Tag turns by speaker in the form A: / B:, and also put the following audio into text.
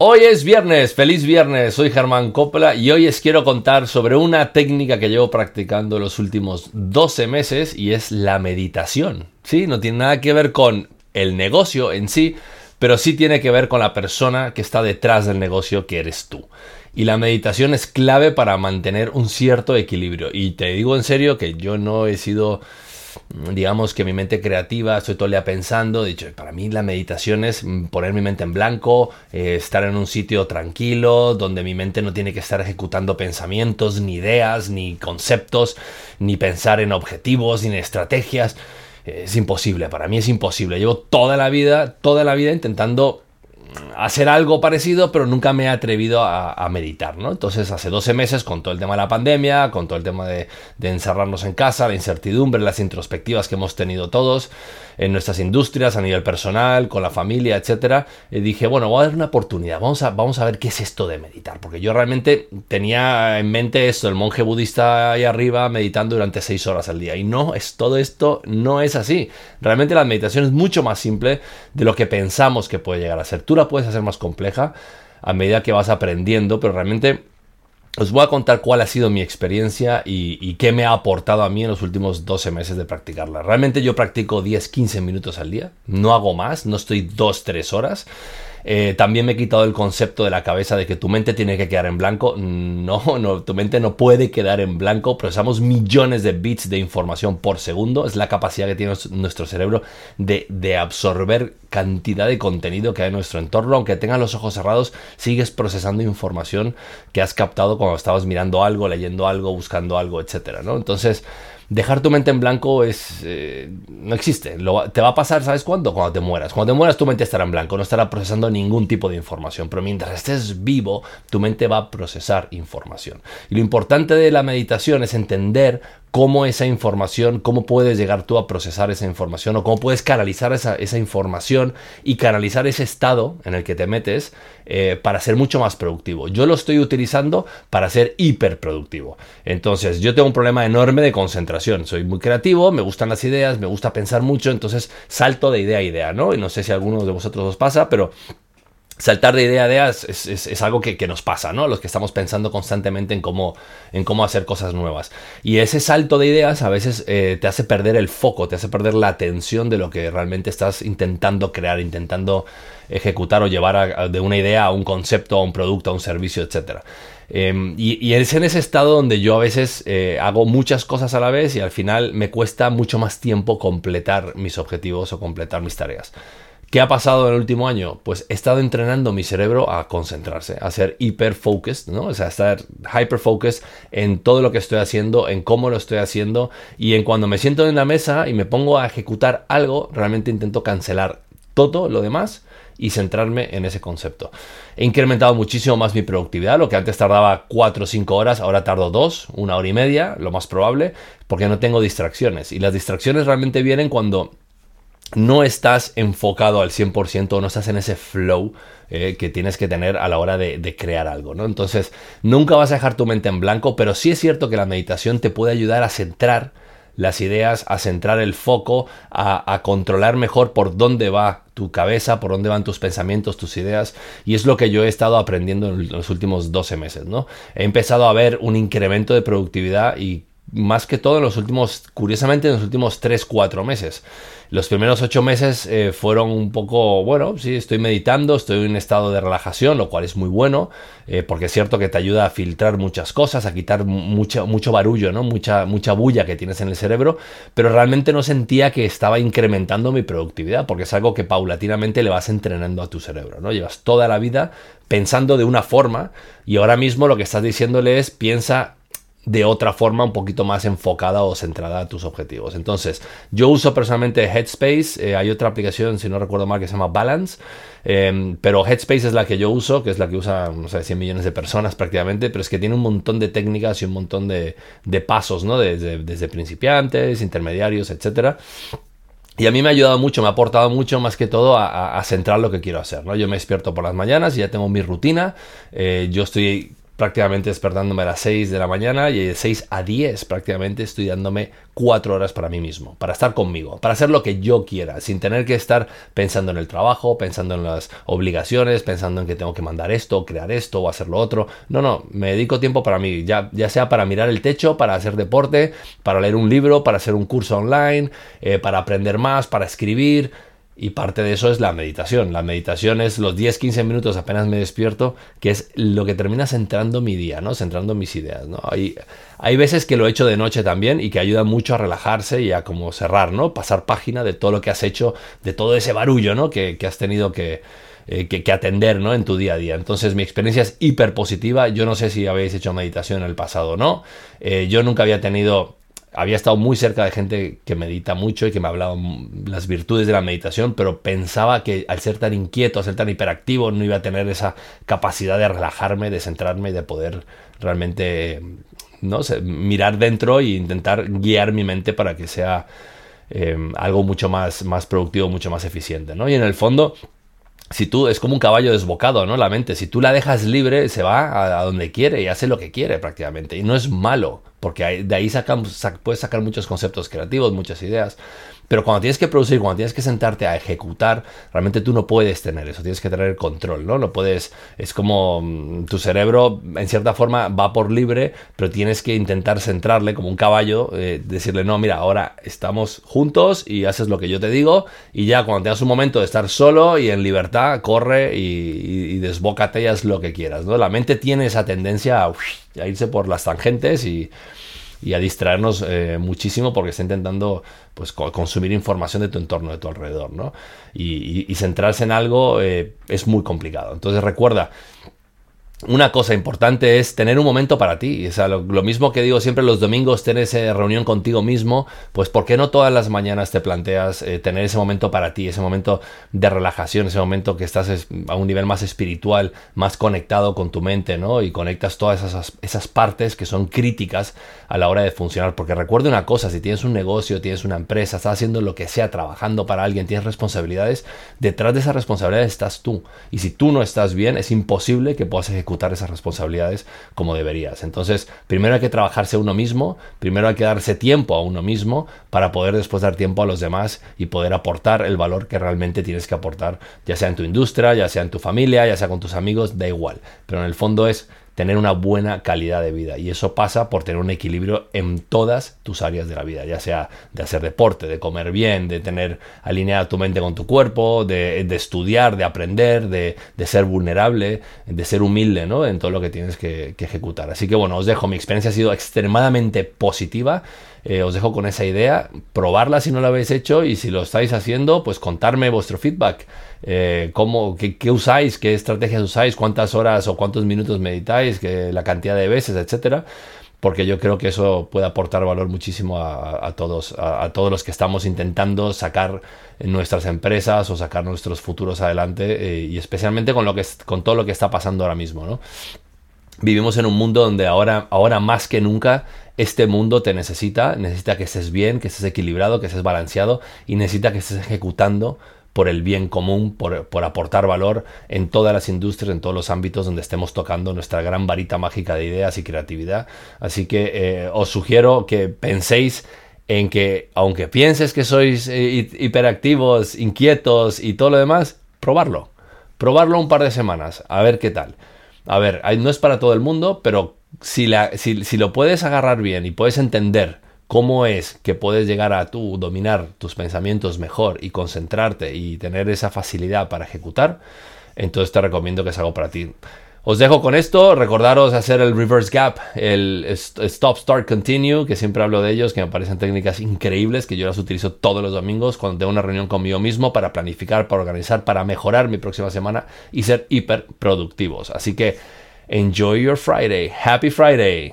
A: Hoy es viernes, feliz viernes, soy Germán Coppola y hoy os quiero contar sobre una técnica que llevo practicando los últimos 12 meses y es la meditación. Sí, no tiene nada que ver con el negocio en sí, pero sí tiene que ver con la persona que está detrás del negocio que eres tú. Y la meditación es clave para mantener un cierto equilibrio. Y te digo en serio que yo no he sido digamos que mi mente creativa, estoy todo el día pensando, dicho, para mí la meditación es poner mi mente en blanco, eh, estar en un sitio tranquilo, donde mi mente no tiene que estar ejecutando pensamientos, ni ideas, ni conceptos, ni pensar en objetivos, ni en estrategias. Es imposible, para mí es imposible. Llevo toda la vida, toda la vida intentando hacer algo parecido, pero nunca me he atrevido a, meditar, ¿no? Entonces, hace 12 meses, con todo el tema de la pandemia, con todo el tema de, encerrarnos en casa, la incertidumbre, las introspectivas que hemos tenido todos en nuestras industrias, a nivel personal, con la familia, etcétera, eh, dije, bueno, voy a dar una oportunidad, vamos a, vamos a ver qué es esto de meditar, porque yo realmente tenía en mente esto, el monje budista ahí arriba meditando durante 6 horas al día, y no, es todo esto no es así. Realmente la meditación es mucho más simple de lo que pensamos que puede llegar a ser. Tú puedes hacer más compleja a medida que vas aprendiendo, pero realmente os voy a contar cuál ha sido mi experiencia y, qué me ha aportado a mí en los últimos 12 meses de practicarla. Realmente yo practico 10-15 minutos al día, no hago más, no estoy 2-3 horas. Eh, también me he quitado el concepto de la cabeza de que tu mente tiene que quedar en blanco. No, no, tu mente no puede quedar en blanco. Procesamos millones de bits de información por segundo. Es la capacidad que tiene nuestro cerebro de, de absorber cantidad de contenido que hay en nuestro entorno. Aunque tengas los ojos cerrados, sigues procesando información que has captado cuando estabas mirando algo, leyendo algo, buscando algo, etcétera, ¿no? Entonces, dejar tu mente en blanco es eh, no existe. te va a pasar, ¿sabes cuándo? Cuando te mueras. Cuando te mueras tu mente estará en blanco, no estará procesando ningún tipo de información. Pero mientras estés vivo, tu mente va a procesar información. Y lo importante de la meditación es entender cómo esa información, cómo puedes llegar tú a procesar esa información o cómo puedes canalizar esa, información y canalizar ese estado en el que te metes eh, para ser mucho más productivo. Yo lo estoy utilizando para ser hiperproductivo. Entonces, yo tengo un problema enorme de concentración. Soy muy creativo, me gustan las ideas, me gusta pensar mucho, entonces salto de idea a idea, ¿no? Y no sé si alguno de vosotros os pasa, pero saltar de idea a idea es, algo que, nos pasa, ¿no? Los que estamos pensando constantemente en cómo, en cómo hacer cosas nuevas. Y ese salto de ideas a veces eh, te hace perder el foco, te hace perder la atención de lo que realmente estás intentando crear, intentando ejecutar o llevar de una idea a un concepto, a un producto, a un servicio, etc. Em, y, es en ese estado donde yo a veces eh, hago muchas cosas a la vez y al final me cuesta mucho más tiempo completar mis objetivos o completar mis tareas. ¿Qué ha pasado en el último año? Pues he estado entrenando mi cerebro a concentrarse, a ser hiper focused, ¿no? O sea, a estar hyper focused en todo lo que estoy haciendo, en cómo lo estoy haciendo y en cuando me siento en la mesa y me pongo a ejecutar algo, realmente intento cancelar todo lo demás y centrarme en ese concepto. He incrementado muchísimo más mi productividad, lo que antes tardaba 4 o 5 horas, ahora tardo 2, una hora y media, lo más probable, porque no tengo distracciones. Y las distracciones realmente vienen cuando no estás enfocado al 100% o no estás en ese flow eh, que tienes que tener a la hora de, crear algo, ¿no? Entonces, nunca vas a dejar tu mente en blanco, pero sí es cierto que la meditación te puede ayudar a centrar las ideas, a centrar el foco, a, controlar mejor por dónde va tu cabeza, por dónde van tus pensamientos, tus ideas. Y es lo que yo he estado aprendiendo en los últimos 12 meses, ¿no? He empezado a ver un incremento de productividad y más que todo en los últimos, curiosamente en los últimos 3-4 meses. Los primeros 8 meses eh, fueron un poco, bueno, sí, estoy meditando, estoy en un estado de relajación, lo cual es muy bueno, eh, porque es cierto que te ayuda a filtrar muchas cosas, a quitar mucho, mucho barullo, ¿no? Mucha, mucha bulla que tienes en el cerebro, pero realmente no sentía que estaba incrementando mi productividad, porque es algo que paulatinamente le vas entrenando a tu cerebro, ¿no? Llevas toda la vida pensando de una forma y ahora mismo lo que estás diciéndole es piensa de otra forma un poquito más enfocada o centrada a tus objetivos. Entonces, yo uso personalmente Headspace, eh, hay otra aplicación, si no recuerdo mal, que se llama Balance, em, pero Headspace es la que yo uso, que es la que usa, no sé, 100 millones de personas prácticamente, pero es que tiene un montón de técnicas y un montón de, pasos, ¿no? Desde, desde principiantes, intermediarios, etcétera. Y a mí me ha ayudado mucho, me ha aportado mucho más que todo a, centrar lo que quiero hacer. ¿no? Yo me despierto por las mañanas y ya tengo mi rutina. Eh, yo estoy prácticamente despertándome a las 6 de la mañana y de 6 a 10 prácticamente estoy dándome 4 horas para mí mismo, para estar conmigo, para hacer lo que yo quiera, sin tener que estar pensando en el trabajo, pensando en las obligaciones, pensando en que tengo que mandar esto, crear esto o hacer lo otro. No, no, me dedico tiempo para mí, ya, ya sea para mirar el techo, para hacer deporte, para leer un libro, para hacer un curso online, eh, para aprender más, para escribir y parte de eso es la meditación. La meditación es los 10-15 minutos apenas me despierto, que es lo que termina centrando mi día, ¿no? Centrando mis ideas, ¿no? Hay, hay veces que lo he hecho de noche también y que ayuda mucho a relajarse y a como cerrar, ¿no? Pasar página de todo lo que has hecho, de todo ese barullo, ¿no? Que, has tenido eh, que, que, atender ¿no? en tu día a día. Entonces mi experiencia es hiper positiva. Yo no sé si habéis hecho meditación en el pasado o no. Eh, yo nunca había tenido había estado muy cerca de gente que medita mucho y que me hablaba las virtudes de la meditación, pero pensaba que al ser tan inquieto, al ser tan hiperactivo, no iba a tener esa capacidad de relajarme, de centrarme de poder realmente ¿no? mirar dentro e intentar guiar mi mente para que sea em, algo mucho más, más productivo, mucho más eficiente. ¿no? Y en el fondo, si tú es como un caballo desbocado, ¿no? La mente, si tú la dejas libre, se va a, donde quiere y hace lo que quiere prácticamente. Y no es malo, porque de ahí puedes sacar muchos conceptos creativos, muchas ideas. Pero cuando tienes que producir, cuando tienes que sentarte a ejecutar, realmente tú no puedes tener eso, tienes que tener control, ¿no? No puedes, es como mm, tu cerebro en cierta forma va por libre, pero tienes que intentar centrarle como un caballo, eh, decirle, no, mira, ahora estamos juntos y haces lo que yo te digo y ya cuando tengas un momento de estar solo y en libertad, corre y, y, y desbócate y haz lo que quieras, ¿no? La mente tiene esa tendencia a, a irse por las tangentes y y a distraernos eh, muchísimo porque está intentando pues, consumir información de tu entorno, de tu alrededor, ¿no? Y, centrarse en algo eh, es muy complicado. Entonces recuerda, una cosa importante es tener un momento para ti. Lo, mismo que digo siempre los domingos, tener esa reunión contigo mismo, pues ¿por qué no todas las mañanas te planteas eh, tener ese momento para ti, ese momento de relajación, ese momento que estás a un nivel más espiritual, más conectado con tu mente, ¿no? Y conectas todas esas, esas partes que son críticas a la hora de funcionar. Porque recuerda una cosa, si tienes un negocio, tienes una empresa, estás haciendo lo que sea, trabajando para alguien, tienes responsabilidades, detrás de esas responsabilidades estás tú. Y si tú no estás bien, es imposible que puedas ejecutar esas responsabilidades como deberías. Entonces, primero hay que trabajarse uno mismo, primero hay que darse tiempo a uno mismo para poder después dar tiempo a los demás y poder aportar el valor que realmente tienes que aportar, ya sea en tu industria, ya sea en tu familia, ya sea con tus amigos, da igual. Pero en el fondo es tener una buena calidad de vida. Y eso pasa por tener un equilibrio en todas tus áreas de la vida, ya sea de hacer deporte, de comer bien, de tener alineada tu mente con tu cuerpo, de, estudiar, de aprender, de, ser vulnerable, de ser humilde ¿no? en todo lo que tienes que, que ejecutar. Así que bueno, os dejo, mi experiencia ha sido extremadamente positiva. Eh, os dejo con esa idea, probarla si no lo habéis hecho y si lo estáis haciendo, pues contarme vuestro feedback. Eh, cómo, qué, usáis, qué estrategias usáis, cuántas horas o cuántos minutos meditáis, que, la cantidad de veces, etcétera porque yo creo que eso puede aportar valor muchísimo a, todos, a, todos los que estamos intentando sacar nuestras empresas o sacar nuestros futuros adelante eh, y especialmente con lo que con todo lo que está pasando ahora mismo, ¿no? Vivimos en un mundo donde ahora, ahora más que nunca este mundo te necesita, necesita que estés bien, que estés equilibrado, que estés balanceado y necesita que estés ejecutando por el bien común, por, aportar valor en todas las industrias, en todos los ámbitos donde estemos tocando nuestra gran varita mágica de ideas y creatividad. Así que eh, os sugiero que penséis en que, aunque pienses que sois eh, hiperactivos, inquietos y todo lo demás, probarlo. Probarlo un par de semanas, a ver qué tal. A ver, no es para todo el mundo, pero si, la, si, si lo puedes agarrar bien y puedes entender cómo es que puedes llegar a tú dominar tus pensamientos mejor y concentrarte y tener esa facilidad para ejecutar, entonces te recomiendo que es algo para ti. Os dejo con esto, recordaros hacer el reverse gap, el stop, start, continue, que siempre hablo de ellos, que me parecen técnicas increíbles, que yo las utilizo todos los domingos cuando tengo una reunión conmigo mismo para planificar, para organizar, para mejorar mi próxima semana y ser hiper productivos. Así que enjoy your Friday. Happy Friday.